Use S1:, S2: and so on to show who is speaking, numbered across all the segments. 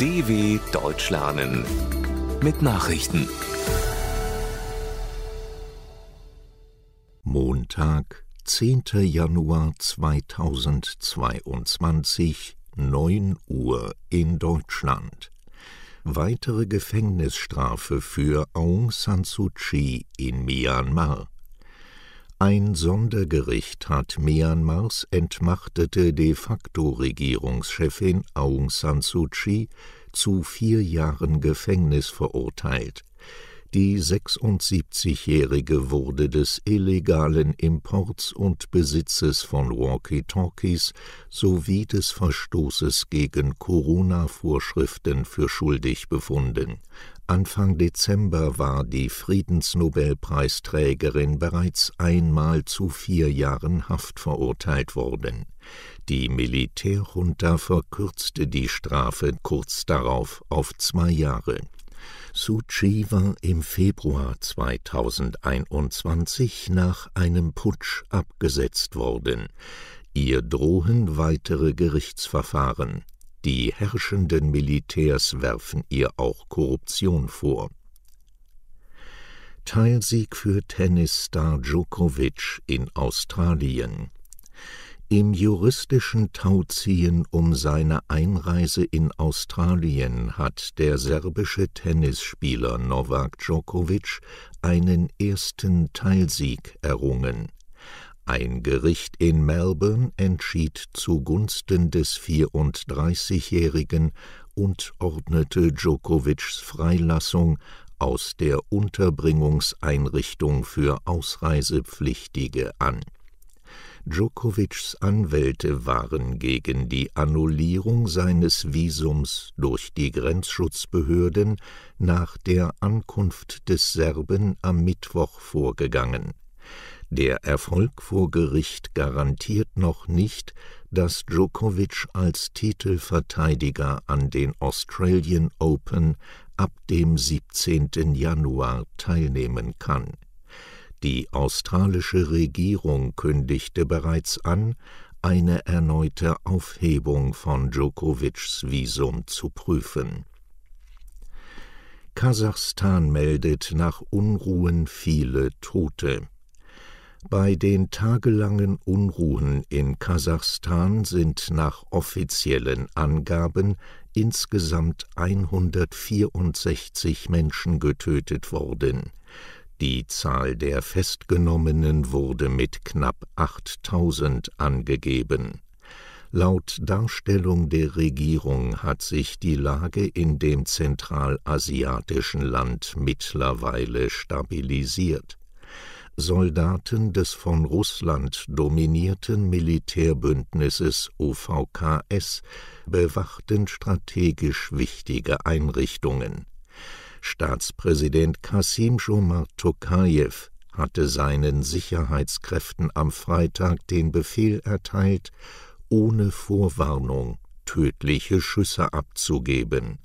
S1: DW Deutsch lernen mit Nachrichten.
S2: Montag, 10. Januar 2022, 9 Uhr in Deutschland. Weitere Gefängnisstrafe für Aung San Suu Kyi in Myanmar. Ein Sondergericht hat Myanmars entmachtete de facto Regierungschefin Aung San Suu Kyi zu vier Jahren Gefängnis verurteilt. Die 76-Jährige wurde des illegalen Imports und Besitzes von Walkie-Talkies sowie des Verstoßes gegen Corona-Vorschriften für schuldig befunden. Anfang Dezember war die Friedensnobelpreisträgerin bereits einmal zu vier Jahren Haft verurteilt worden. Die Militärjunta verkürzte die Strafe kurz darauf auf zwei Jahre. Suu Kyi war im Februar 2021 nach einem Putsch abgesetzt worden. Ihr drohen weitere Gerichtsverfahren. Die herrschenden Militärs werfen ihr auch Korruption vor. Teilsieg für Tennisstar Djokovic in Australien. Im juristischen Tauziehen um seine Einreise in Australien hat der serbische Tennisspieler Novak Djokovic einen ersten Teilsieg errungen. Ein Gericht in Melbourne entschied zugunsten des 34-Jährigen und ordnete Djokovics Freilassung aus der Unterbringungseinrichtung für Ausreisepflichtige an. Djokovics Anwälte waren gegen die Annullierung seines Visums durch die Grenzschutzbehörden nach der Ankunft des Serben am Mittwoch vorgegangen. Der Erfolg vor Gericht garantiert noch nicht, dass Djokovic als Titelverteidiger an den Australian Open ab dem 17. Januar teilnehmen kann. Die australische Regierung kündigte bereits an, eine erneute Aufhebung von Djokovics Visum zu prüfen. Kasachstan meldet nach Unruhen viele Tote. Bei den tagelangen Unruhen in Kasachstan sind nach offiziellen Angaben insgesamt 164 Menschen getötet worden. Die Zahl der Festgenommenen wurde mit knapp 8000 angegeben. Laut Darstellung der Regierung hat sich die Lage in dem zentralasiatischen Land mittlerweile stabilisiert. Soldaten des von Russland dominierten Militärbündnisses OVKS bewachten strategisch wichtige Einrichtungen. Staatspräsident Kasim Jomart Tokajew hatte seinen Sicherheitskräften am Freitag den Befehl erteilt, ohne Vorwarnung tödliche Schüsse abzugeben.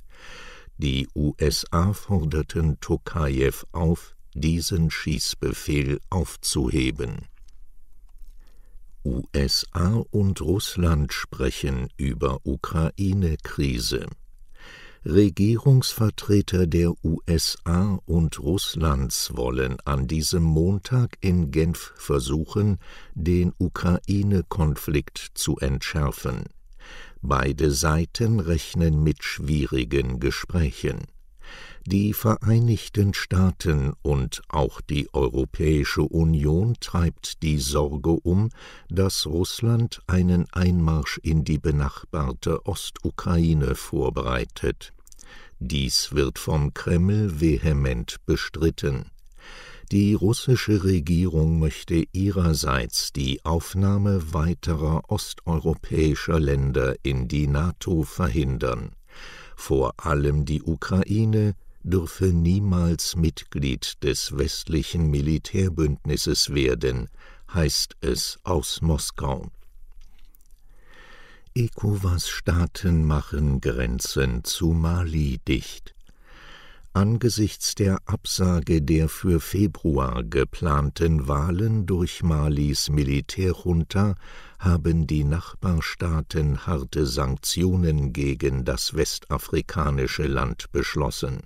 S2: Die USA forderten Tokajew auf, diesen Schießbefehl aufzuheben. USA und Russland sprechen über Ukraine-Krise. Regierungsvertreter der USA und Russlands wollen an diesem Montag in Genf versuchen, den Ukraine-Konflikt zu entschärfen. Beide Seiten rechnen mit schwierigen Gesprächen. Die Vereinigten Staaten und auch die Europäische Union treibt die Sorge um, dass Russland einen Einmarsch in die benachbarte Ostukraine vorbereitet. Dies wird vom Kreml vehement bestritten. Die russische Regierung möchte ihrerseits die Aufnahme weiterer osteuropäischer Länder in die NATO verhindern. Vor allem die Ukraine dürfe niemals Mitglied des westlichen Militärbündnisses werden, heißt es aus Moskau. ECOWAS-Staaten machen Grenzen zu Mali dicht. Angesichts der Absage der für Februar geplanten Wahlen durch Malis Militärjunta haben die Nachbarstaaten harte Sanktionen gegen das westafrikanische Land beschlossen.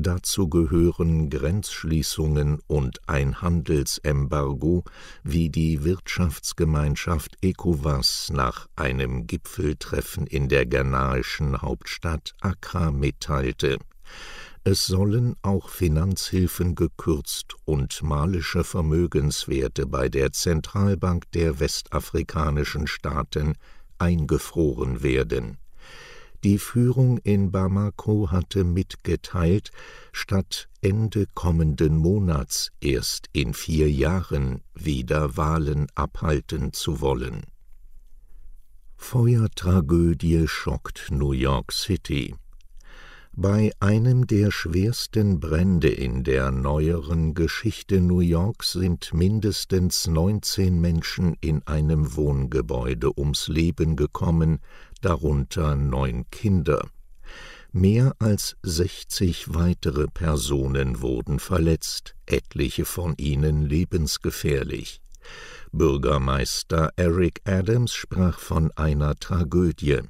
S2: Dazu gehören Grenzschließungen und ein Handelsembargo, wie die Wirtschaftsgemeinschaft ECOWAS nach einem Gipfeltreffen in der ghanaischen Hauptstadt Accra mitteilte. Es sollen auch Finanzhilfen gekürzt und malische Vermögenswerte bei der Zentralbank der westafrikanischen Staaten eingefroren werden die Führung in Bamako hatte mitgeteilt, statt Ende kommenden Monats erst in vier Jahren wieder Wahlen abhalten zu wollen. Feuertragödie schockt New York City. Bei einem der schwersten Brände in der neueren Geschichte New Yorks sind mindestens 19 Menschen in einem Wohngebäude ums Leben gekommen, darunter neun Kinder. Mehr als 60 weitere Personen wurden verletzt, etliche von ihnen lebensgefährlich. Bürgermeister Eric Adams sprach von einer Tragödie.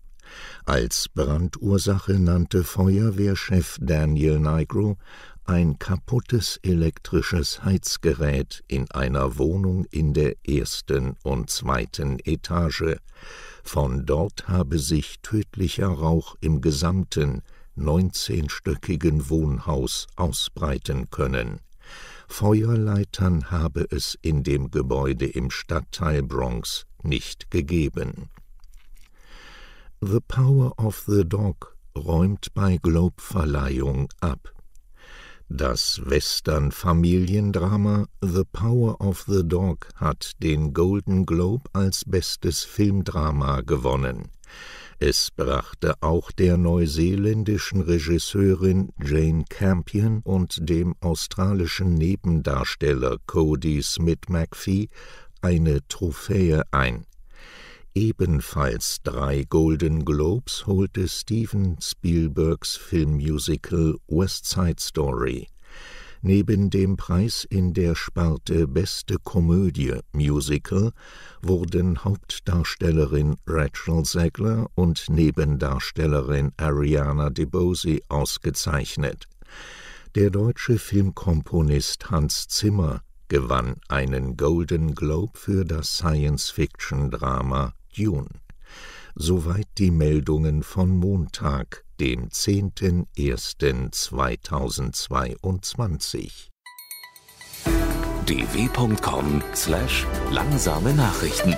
S2: Als Brandursache nannte Feuerwehrchef Daniel Nigro ein kaputtes elektrisches Heizgerät in einer Wohnung in der ersten und zweiten Etage. Von dort habe sich tödlicher Rauch im gesamten neunzehnstöckigen Wohnhaus ausbreiten können. Feuerleitern habe es in dem Gebäude im Stadtteil Bronx nicht gegeben. The Power of the Dog räumt bei Globe-Verleihung ab. Das Western-Familiendrama The Power of the Dog hat den Golden Globe als bestes Filmdrama gewonnen. Es brachte auch der neuseeländischen Regisseurin Jane Campion und dem australischen Nebendarsteller Cody Smith McPhee eine Trophäe ein. Ebenfalls drei Golden Globes holte Steven Spielbergs Filmmusical West Side Story. Neben dem Preis in der Sparte Beste Komödie Musical wurden Hauptdarstellerin Rachel Zegler und Nebendarstellerin Ariana DeBose ausgezeichnet. Der deutsche Filmkomponist Hans Zimmer gewann einen Golden Globe für das Science-Fiction-Drama Dune. Soweit die Meldungen von Montag, dem 10.01.2022.
S1: dw.com/langsame Nachrichten